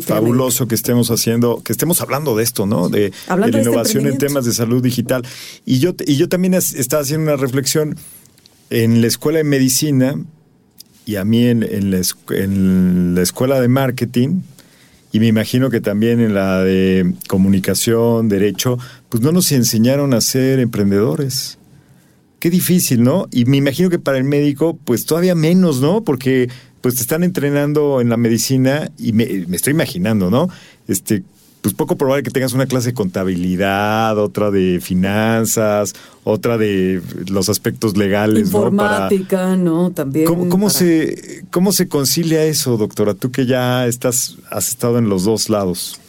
Fabuloso que estemos haciendo, que estemos hablando de esto, ¿no? De, de la de este innovación en temas de salud digital. Y yo, y yo también es- estaba haciendo una reflexión en la escuela de medicina y a mí en, en la, en la escuela de marketing. Y me imagino que también en la de comunicación, derecho, pues no nos enseñaron a ser emprendedores. Qué difícil, ¿no? Y me imagino que para el médico, pues todavía menos, ¿no? Porque pues te están entrenando en la medicina y me, me estoy imaginando, ¿no? Este, pues poco probable que tengas una clase de contabilidad, otra de finanzas, otra de los aspectos legales, ¿no? Para- Informática, ¿no? También. ¿Cómo, cómo para- se, ¿Cómo se concilia eso, doctora? Tú que ya estás, has estado en los dos lados.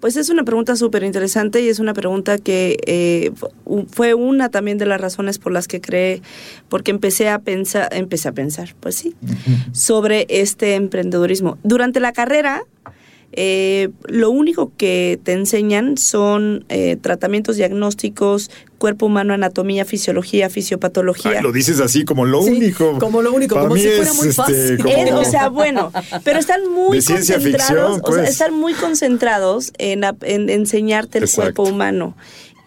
Pues es una pregunta súper interesante y es una pregunta que eh, fu- fue una también de las razones por las que creé, porque empecé a pensar, empecé a pensar, pues sí, sobre este emprendedurismo. Durante la carrera, eh, lo único que te enseñan son eh, tratamientos diagnósticos, cuerpo humano, anatomía, fisiología, fisiopatología. Ay, lo dices así como lo Sí, único. como lo único, Para como mí si fuera es, muy este, fácil. como- Eh, o sea, bueno, pero están muy De concentrados, ficción, o sea, pues. están muy concentrados en, ap- en enseñarte el Exacto. cuerpo humano.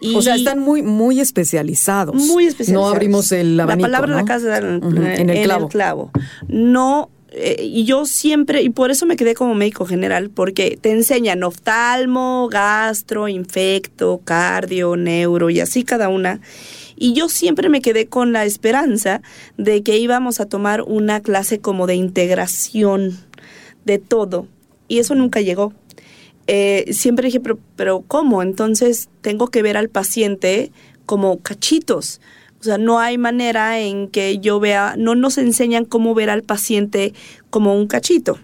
Y O sea, están muy, muy especializados. muy especializados. No abrimos el abanico, La palabra ¿no? la casa de dar en, el clavo. clavo. No, eh, y yo siempre, y por eso me quedé como médico general, porque te enseñan oftalmo, gastro, infecto, cardio, neuro y así cada una. Y yo siempre me quedé con la esperanza de que íbamos a tomar una clase como de integración de todo. Y eso nunca llegó. Eh, siempre dije, pero, pero ¿cómo? Entonces tengo que ver al paciente como cachitos. O sea, no hay manera en que yo vea, no nos enseñan cómo ver al paciente como un cachito.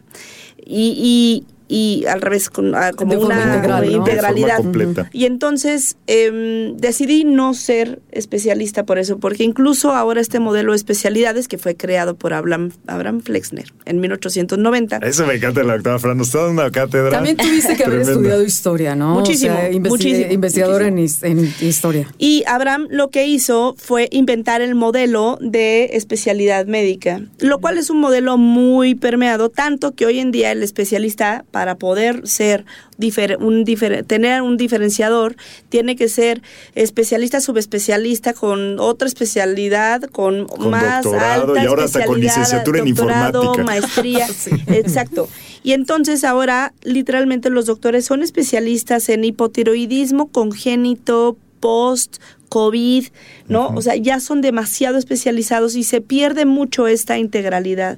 Y, y- y al revés, con, ah, como De una integral, como ¿no? integralidad. Completa. Y entonces em, decidí no ser especialista por eso, porque incluso ahora este modelo de especialidades que fue creado por Abraham, Abraham Flexner en 1890. Eso me encanta la doctora Fran. Nos está dando una cátedra. También tuviste que haber estudiado historia, ¿no? Muchísimo, O sea, investi- muchísimo, Investigador en historia. Y Abraham lo que hizo fue inventar el modelo de especialidad médica, lo cual es un modelo muy permeado, tanto que hoy en día el especialista, para poder ser difer- un difer- tener un diferenciador, tiene que ser especialista, subespecialista, con otra especialidad, con, Con más doctorado alta y ahora hasta con licenciatura en doctorado, informática. maestría, exacto. Y entonces ahora literalmente los doctores son especialistas en hipotiroidismo congénito, post, COVID, ¿no? O sea, ya son demasiado especializados y se pierde mucho esta integralidad.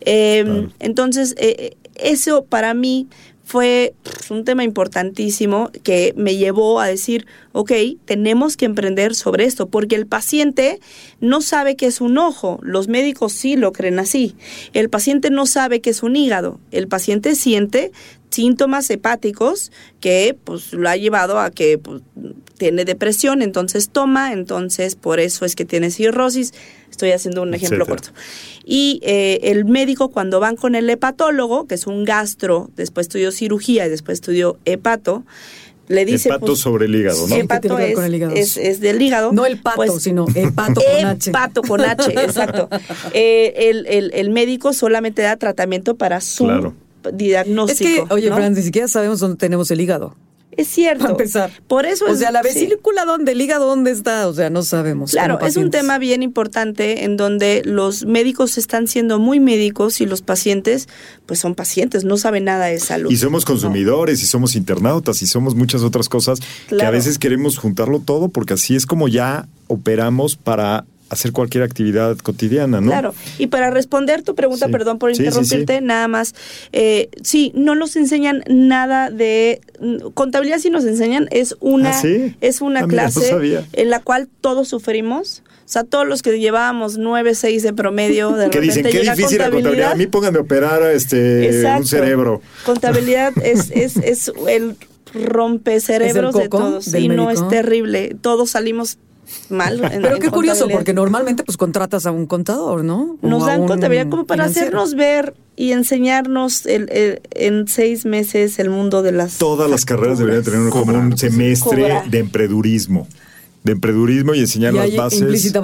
Eh, Entonces, eh, eso para mí fue pues, un tema importantísimo que me llevó a decir, ok, tenemos que emprender sobre esto, porque el paciente no sabe que es un ojo, los médicos sí lo creen así, el paciente no sabe que es un hígado, el paciente siente síntomas hepáticos que pues lo ha llevado a que pues, tiene depresión, entonces toma, entonces por eso es que tiene cirrosis. Estoy haciendo un ejemplo Etcétera. corto. Y eh, el médico cuando van con el hepatólogo, que es un gastro, después estudió cirugía y después estudió hepato, le dice... Hepato pues, sobre el hígado, ¿no? Hepato Que tiene que ver es, con el hígado. es, es del hígado. No el pato, pues, sino hepato con H. Hepato con H, exacto. Eh, el, el- el médico solamente da tratamiento para su Claro. Es diagnóstico. que, oye, ¿no? Fran, ni siquiera sabemos dónde tenemos el hígado. Es cierto. Para empezar. Por eso O es- sea, la sí. vesícula, ¿dónde? ¿El hígado dónde está? O sea, no sabemos. Claro, es un tema bien importante en donde los médicos están siendo muy médicos y los pacientes, pues son pacientes, no saben nada de salud. Y somos consumidores, y somos internautas, y somos muchas otras cosas que a veces queremos juntarlo todo porque así es como ya operamos para hacer cualquier actividad cotidiana, ¿no? Claro, y para responder tu pregunta, Sí. perdón por Sí, sí, interrumpirte, nada más, eh, sí, no nos enseñan nada de mm, contabilidad, sí nos enseñan, es una, ¿Ah, sí? es una Ah, mira, no clase en la cual todos sufrimos. O sea, todos los que llevábamos 9, 6 de promedio, de Que dicen, qué difícil la contabilidad. A mí pónganme a operar este, Exacto. un cerebro. Contabilidad es, es, es el rompecerebros ¿Es el de todos. Sí, no, es terrible. Todos salimos mal. en- Pero en qué curioso, porque normalmente pues contratas a un contador, ¿no? O Nos a dan contabilidad como para financiero. hacernos ver y enseñarnos el, el- en seis meses el mundo de las... Todas las carreras deberían tener como un semestre de empredurismo. De empredurismo y enseñar Y las ahí bases.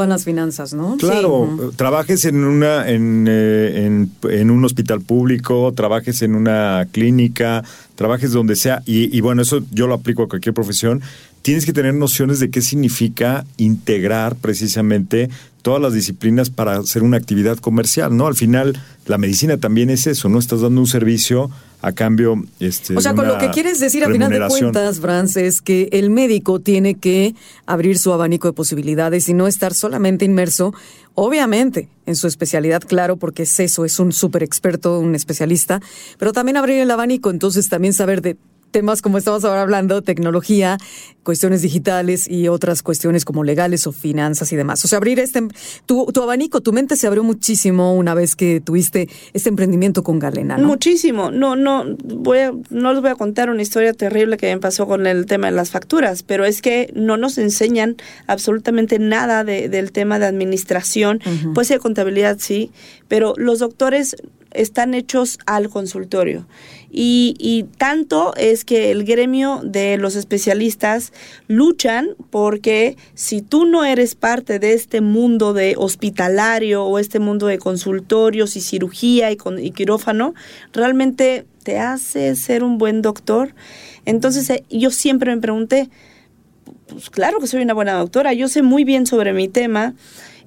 las finanzas, ¿no? Claro, Sí. trabajes en una en, eh, en, en un hospital público, trabajes en una clínica, trabajes donde sea y, y bueno, eso yo lo aplico a cualquier profesión. Tienes que tener nociones de qué significa integrar precisamente todas las disciplinas para hacer una actividad comercial, ¿no? Al final la medicina también es eso, ¿no? Estás dando un servicio a cambio este, O sea, de con lo que quieres decir a final de cuentas, Franz, es que el médico tiene que abrir su abanico de posibilidades y no estar solamente inmerso, obviamente, en su especialidad, claro, porque es eso, es un súper experto, un especialista, pero también abrir el abanico, entonces también saber de temas como estamos ahora hablando, tecnología, cuestiones digitales y otras cuestiones como legales o finanzas y demás. O sea, abrir este, tu, tu abanico, tu mente se abrió muchísimo una vez que tuviste este emprendimiento con Galena, ¿no? Muchísimo. No, no, voy a- no les voy a contar una historia terrible que me pasó con el tema de las facturas, pero es que no nos enseñan absolutamente nada de- del tema de administración. Puede ser contabilidad, sí, pero los doctores están hechos al consultorio. Y, y tanto es que el gremio de los especialistas luchan porque si tú no eres parte de este mundo de hospitalario o este mundo de consultorios y cirugía y, con, y quirófano, realmente te hace ser un buen doctor. Entonces eh, yo siempre me pregunté, pues claro que soy una buena doctora, yo sé muy bien sobre mi tema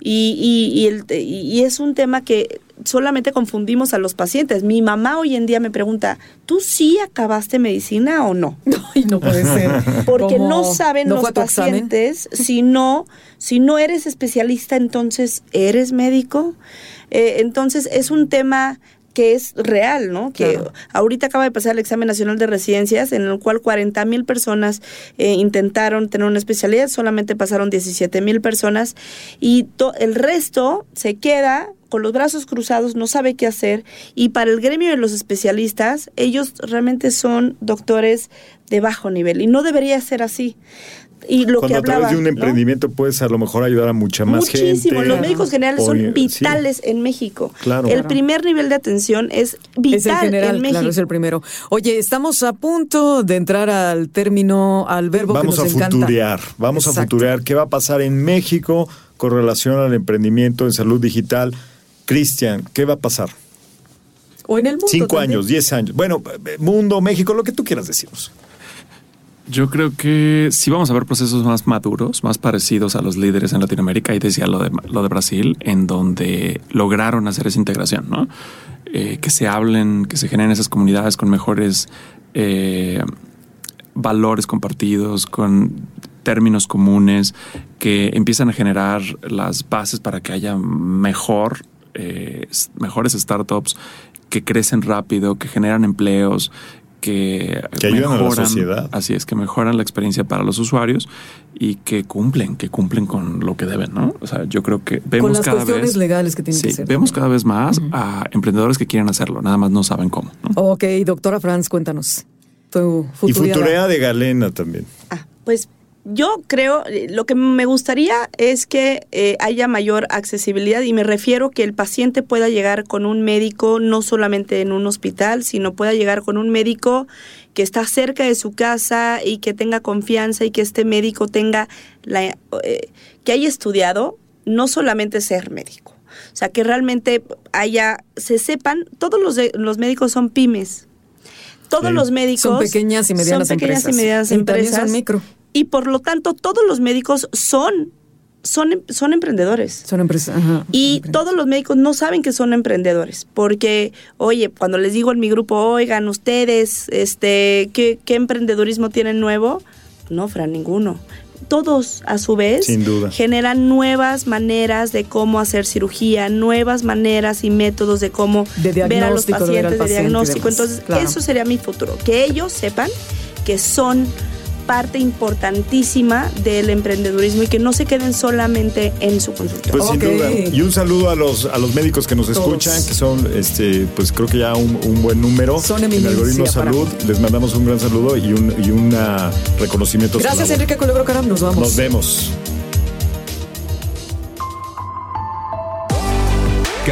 y, y, y el- y es un tema que solamente confundimos a los pacientes. Mi mamá hoy en día me pregunta, ¿tú sí acabaste medicina o no? Ay, no puede ser. Porque ¿Cómo? no saben ¿No los pacientes si no, si no eres especialista, entonces eres médico. Eh, entonces es un tema que es real, ¿no? Que Claro. ahorita acaba de pasar el examen nacional de residencias, en el cual 40 mil personas eh, intentaron tener una especialidad, solamente pasaron 17 mil personas y to- el resto se queda con los brazos cruzados, no sabe qué hacer. Y para el gremio de los especialistas, ellos realmente son doctores de bajo nivel y no debería ser así. Y lo Cuando que a través hablaba, de un ¿no? emprendimiento puedes a lo mejor ayudar a mucha más Muchísimo. gente. Los médicos generales Oye, son sí. vitales en México. Claro. El Claro. primer nivel de atención es vital Es el general, en México. claro, es el primero. Oye, estamos a punto de entrar al término, al verbo Vamos que a nos encanta. futurear, vamos a futurear qué va a pasar en México con relación al emprendimiento en salud digital. Cristian, ¿qué va a pasar? O en el mundo. Cinco también. años, diez años. Bueno, eh, mundo, México, lo que tú quieras decirnos. Yo creo que sí vamos a ver procesos más maduros, más parecidos a los líderes en Latinoamérica. Y decía lo de, lo de Brasil, en donde lograron hacer esa integración, ¿no? Eh, que se hablen, que se generen esas comunidades con mejores eh, valores compartidos, con términos comunes, que empiezan a generar las bases para que haya mejor, eh, mejores startups que crecen rápido, que generan empleos, que, Que ayudan a la mejoran, sociedad. Así es, que mejoran la experiencia para los usuarios y que cumplen, que cumplen con lo que deben, ¿no? O sea, yo creo que vemos Con las cada cuestiones vez. legales que tienen Sí, que ser. vemos cada vez más a emprendedores que quieren hacerlo, nada más no saben cómo. ¿no? Ok, doctora Franz, cuéntanos. Tu Y futurea de Galena también. Pues yo creo, eh, lo que me gustaría es que eh, haya mayor accesibilidad y me refiero que el paciente pueda llegar con un médico no solamente en un hospital, sino pueda llegar con un médico que está cerca de su casa y que tenga confianza y que este médico tenga la, eh, que haya estudiado no solamente ser médico. O sea, que realmente haya, se sepan, todos los, de- los médicos son pymes. Todos Sí. los médicos Son pequeñas y medianas son pequeñas empresas. y medianas Y también empresas son micro. Y por lo tanto todos los médicos son son, son emprendedores. Son empresas. Ajá. Y todos los médicos no saben que son emprendedores, porque, oye, cuando les digo en mi grupo, oigan, ustedes, este, ¿qué, qué emprendedurismo tienen nuevo? No, Fran, ninguno. Todos, a su vez, Sin duda. generan nuevas maneras de cómo hacer cirugía, nuevas maneras y métodos de cómo De ver a los pacientes, de paciente diagnóstico. Entonces, Claro. eso sería mi futuro, que ellos sepan que son parte importantísima del emprendedurismo y que no se queden solamente en su consultorio. Pues sin duda. Y un saludo a los, a los médicos que nos Todos. escuchan, que son, este, pues creo que ya un, un buen número. Son en Algoritmo Salud. Les mandamos un gran saludo y un y un ah, reconocimiento. Gracias. Enrique Culebro Caram. Nos vamos. Nos vemos.